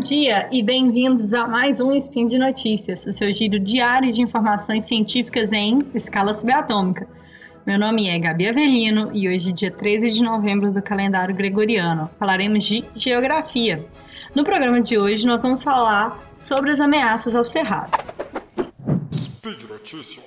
dia e bem-vindos a mais um Spin de Notícias, o seu giro diário de informações científicas em escala subatômica. Meu nome é Gabi Avelino e hoje, dia 13 de novembro do calendário gregoriano, falaremos de geografia. No programa de hoje, nós vamos falar sobre as ameaças ao cerrado. Speed Notícias.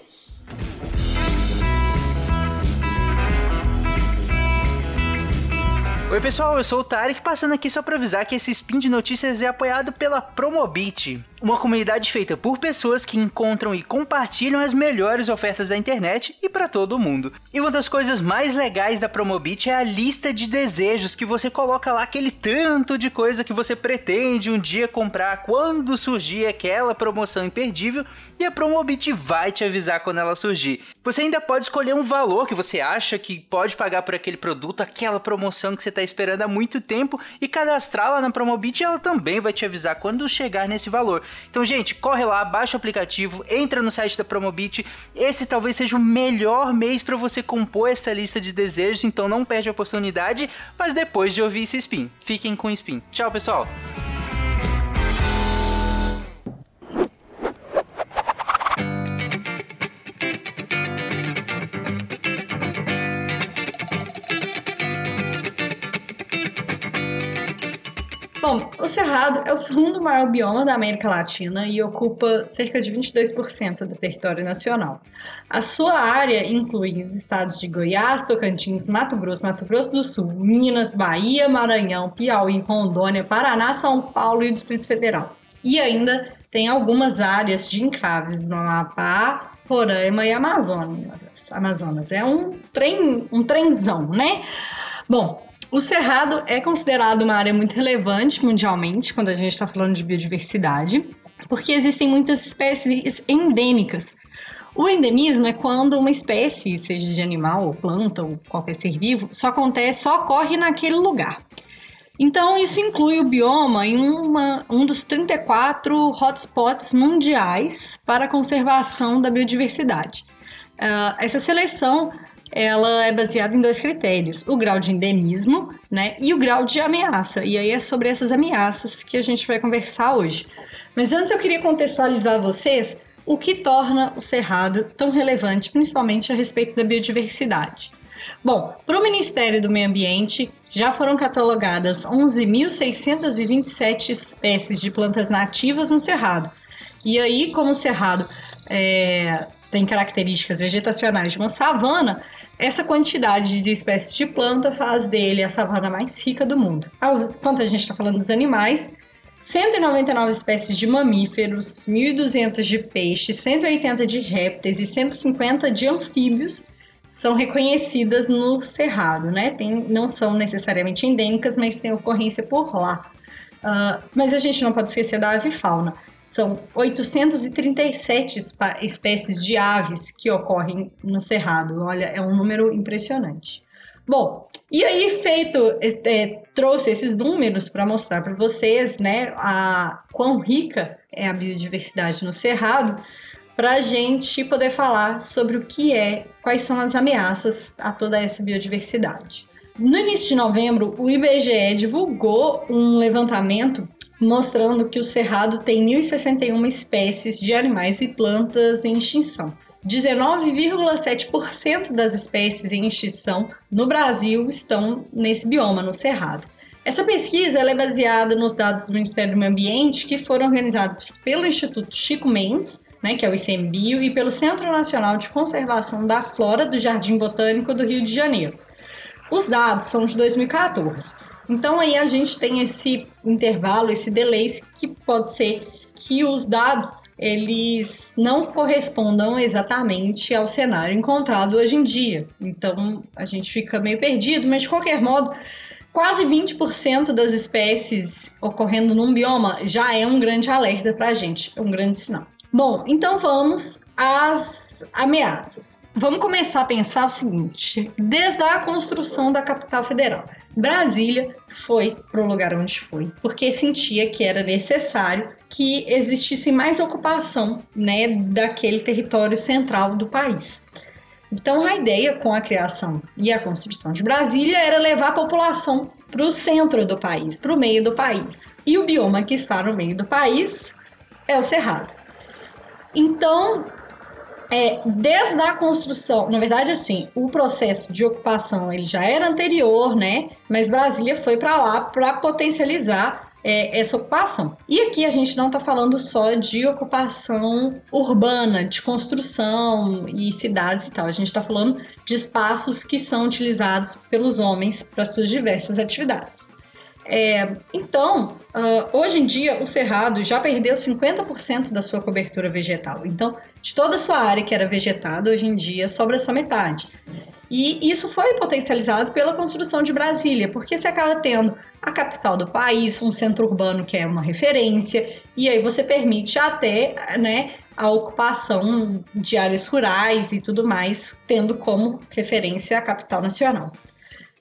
Oi pessoal, eu sou o Tarek, passando aqui só para avisar que esse spin de notícias é apoiado pela Promobit, uma comunidade feita por pessoas que encontram e compartilham as melhores ofertas da internet e para todo mundo. E uma das coisas mais legais da Promobit é a lista de desejos que você coloca lá aquele tanto de coisa que você pretende um dia comprar quando surgir aquela promoção imperdível e a Promobit vai te avisar quando ela surgir. Você ainda pode escolher um valor que você acha que pode pagar por aquele produto, aquela promoção que você está esperando há muito tempo e cadastrá-la na Promobit e ela também vai te avisar quando chegar nesse valor. Então, gente, corre lá, baixa o aplicativo, entra no site da Promobit. Esse talvez seja o melhor mês para você compor essa lista de desejos, então não perde a oportunidade, mas depois de ouvir esse spin. Fiquem com o spin. Tchau, pessoal! O Cerrado é o segundo maior bioma da América Latina e ocupa cerca de 22% do território nacional. A sua área inclui os estados de Goiás, Tocantins, Mato Grosso, Mato Grosso do Sul, Minas, Bahia, Maranhão, Piauí, Rondônia, Paraná, São Paulo e Distrito Federal. E ainda tem algumas áreas de encraves no Amapá, Roraima e Amazonas. Amazonas é um trem, um trenzão, né? Bom, o Cerrado é considerado uma área muito relevante mundialmente quando a gente está falando de biodiversidade, porque existem muitas espécies endêmicas. O endemismo é quando uma espécie, seja de animal ou planta ou qualquer ser vivo, só acontece, só ocorre naquele lugar. Então, isso inclui o bioma em uma, um dos 34 hotspots mundiais para a conservação da biodiversidade. Uh, essa seleção ela é baseada em dois critérios: o grau de endemismo, né, e o grau de ameaça. E aí é sobre essas ameaças que a gente vai conversar hoje. Mas antes eu queria contextualizar vocês o que torna o cerrado tão relevante, principalmente a respeito da biodiversidade. Bom, para o Ministério do Meio Ambiente já foram catalogadas 11.627 espécies de plantas nativas no cerrado. E aí, como o cerrado é, tem características vegetacionais de uma savana, essa quantidade de espécies de planta faz dele a savana mais rica do mundo. Quanto a gente está falando dos animais, 199 espécies de mamíferos, 1.200 de peixes, 180 de répteis e 150 de anfíbios são reconhecidas no Cerrado, né? Tem, não são necessariamente endêmicas, mas têm ocorrência por lá. Uh, mas a gente não pode esquecer da avifauna. São 837 espécies de aves que ocorrem no Cerrado. Olha, é um número impressionante. Bom, e aí feito, é, trouxe esses números para mostrar para vocês, né, a quão rica é a biodiversidade no Cerrado, para a gente poder falar sobre o que é, quais são as ameaças a toda essa biodiversidade. No início de novembro, o IBGE divulgou um levantamento mostrando que o Cerrado tem 1.061 espécies de animais e plantas em extinção. 19,7% das espécies em extinção no Brasil estão nesse bioma, no Cerrado. Essa pesquisa é baseada nos dados do Ministério do Meio Ambiente que foram organizados pelo Instituto Chico Mendes, né, que é o ICMBio, e pelo Centro Nacional de Conservação da Flora do Jardim Botânico do Rio de Janeiro. Os dados são de 2014. Então aí a gente tem esse intervalo, esse delay que pode ser que os dados eles não correspondam exatamente ao cenário encontrado hoje em dia. Então a gente fica meio perdido, mas de qualquer modo, quase 20% das espécies ocorrendo num bioma já é um grande alerta para a gente, é um grande sinal. Bom, então vamos às ameaças. Vamos começar a pensar o seguinte: desde a construção da capital federal, Brasília foi para o lugar onde foi, porque sentia que era necessário que existisse mais ocupação né, daquele território central do país. Então a ideia com a criação e a construção de Brasília era levar a população para o centro do país, para o meio do país. E o bioma que está no meio do país é o Cerrado. Então, é, desde a construção, na verdade, assim, o processo de ocupação ele já era anterior, né? Mas Brasília foi para lá para potencializar é, essa ocupação. E aqui a gente não está falando só de ocupação urbana, de construção e cidades e tal. A gente está falando de espaços que são utilizados pelos homens para suas diversas atividades. É, então, uh, hoje em dia, o cerrado já perdeu 50% da sua cobertura vegetal. Então, de toda a sua área que era vegetada, hoje em dia sobra só metade. E isso foi potencializado pela construção de Brasília, porque você acaba tendo a capital do país, um centro urbano que é uma referência, e aí você permite até né, a ocupação de áreas rurais e tudo mais, tendo como referência a capital nacional.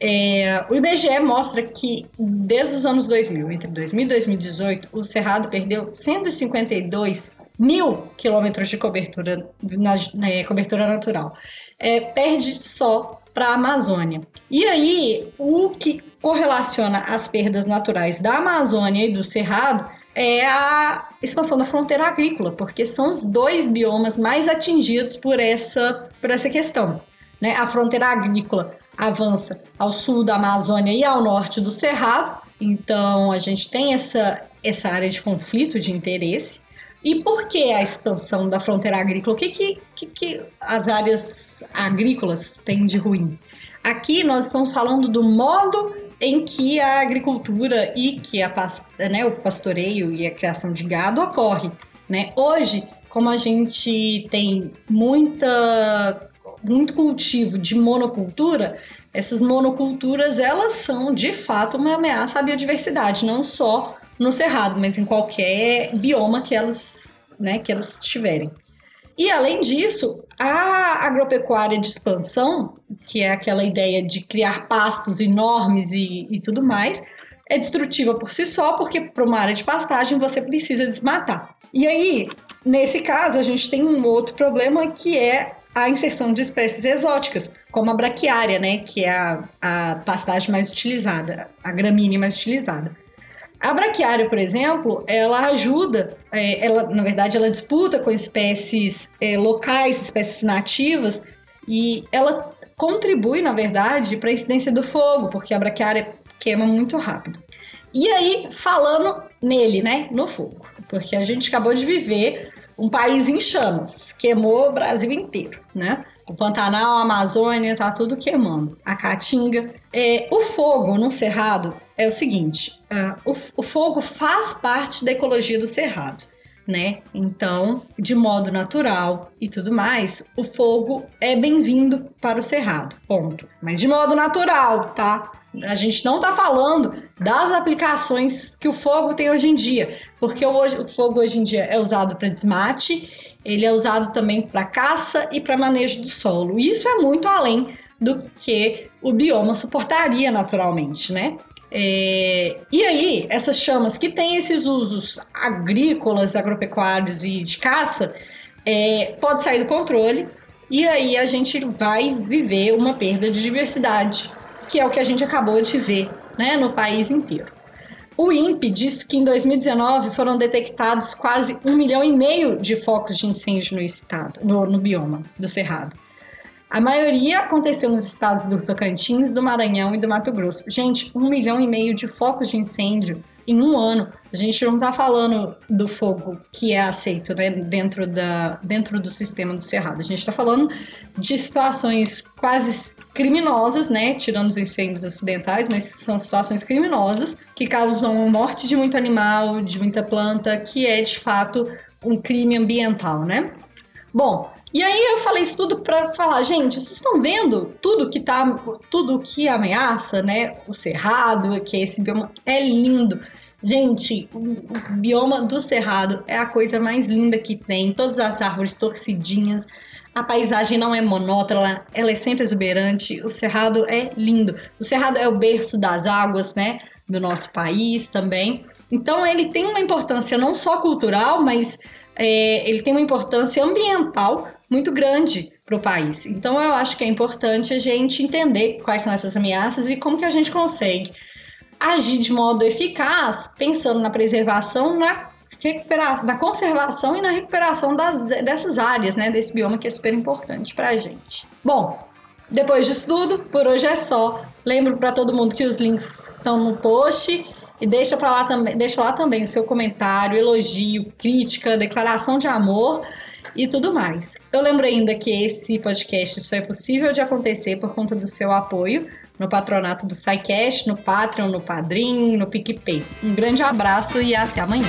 É, o IBGE mostra que desde os anos 2000, entre 2000 e 2018, o Cerrado perdeu 152 mil quilômetros de cobertura, na, na cobertura natural. É, perde só para a Amazônia. E aí, o que correlaciona as perdas naturais da Amazônia e do Cerrado é a expansão da fronteira agrícola, porque são os dois biomas mais atingidos por essa, por essa questão. Né? A fronteira agrícola avança ao sul da Amazônia e ao norte do Cerrado. Então a gente tem essa, essa área de conflito de interesse. E por que a expansão da fronteira agrícola? O que, que, que, que as áreas agrícolas têm de ruim? Aqui nós estamos falando do modo em que a agricultura e que a, né, o pastoreio e a criação de gado ocorre. Né? Hoje, como a gente tem muita muito cultivo de monocultura, essas monoculturas elas são de fato uma ameaça à biodiversidade, não só no cerrado, mas em qualquer bioma que elas, né, que elas estiverem. E além disso, a agropecuária de expansão, que é aquela ideia de criar pastos enormes e, e tudo mais, é destrutiva por si só, porque para uma área de pastagem você precisa desmatar. E aí, nesse caso, a gente tem um outro problema que é a inserção de espécies exóticas, como a braquiária, né, que é a, a pastagem mais utilizada, a gramínea mais utilizada. A braquiária, por exemplo, ela ajuda, é, ela, na verdade, ela disputa com espécies é, locais, espécies nativas, e ela contribui, na verdade, para a incidência do fogo, porque a braquiária queima muito rápido. E aí, falando nele, né, no fogo, porque a gente acabou de viver um país em chamas, queimou o Brasil inteiro, né? O Pantanal, a Amazônia, tá tudo queimando. A Caatinga. É, o fogo no Cerrado é o seguinte: uh, o, o fogo faz parte da ecologia do Cerrado. Né? Então, de modo natural e tudo mais, o fogo é bem-vindo para o cerrado, ponto. Mas de modo natural, tá? A gente não está falando das aplicações que o fogo tem hoje em dia, porque o fogo hoje em dia é usado para desmate, ele é usado também para caça e para manejo do solo. Isso é muito além do que o bioma suportaria naturalmente, né? É, e aí, essas chamas que têm esses usos agrícolas, agropecuários e de caça, é, pode sair do controle e aí a gente vai viver uma perda de diversidade que é o que a gente acabou de ver né, no país inteiro. O INPE diz que em 2019 foram detectados quase um milhão e meio de focos de incêndio no estado, no, no bioma do Cerrado. A maioria aconteceu nos estados do Tocantins, do Maranhão e do Mato Grosso. Gente, um milhão e meio de focos de incêndio em um ano. A gente não está falando do fogo que é aceito né, dentro, da, dentro do sistema do Cerrado. A gente está falando de situações quase criminosas, né? Tirando os incêndios acidentais, mas são situações criminosas que causam morte de muito animal, de muita planta, que é de fato um crime ambiental, né? Bom, e aí eu falei isso tudo para falar, gente, vocês estão vendo tudo que tá, tudo que ameaça, né? O cerrado, que é esse bioma é lindo. Gente, o bioma do cerrado é a coisa mais linda que tem. Todas as árvores torcidinhas, a paisagem não é monótona, ela é sempre exuberante. O cerrado é lindo. O cerrado é o berço das águas, né? Do nosso país também. Então ele tem uma importância não só cultural, mas é, ele tem uma importância ambiental muito grande para o país. Então eu acho que é importante a gente entender quais são essas ameaças e como que a gente consegue agir de modo eficaz, pensando na preservação, na recuperação, na conservação e na recuperação das, dessas áreas, né, desse bioma que é super importante para a gente. Bom, depois disso tudo, por hoje é só. Lembro para todo mundo que os links estão no post e deixa para lá também, deixa lá também o seu comentário, elogio, crítica, declaração de amor e tudo mais. Eu lembro ainda que esse podcast só é possível de acontecer por conta do seu apoio no patronato do SciCast, no Patreon, no Padrim, no PicPay. Um grande abraço e até amanhã.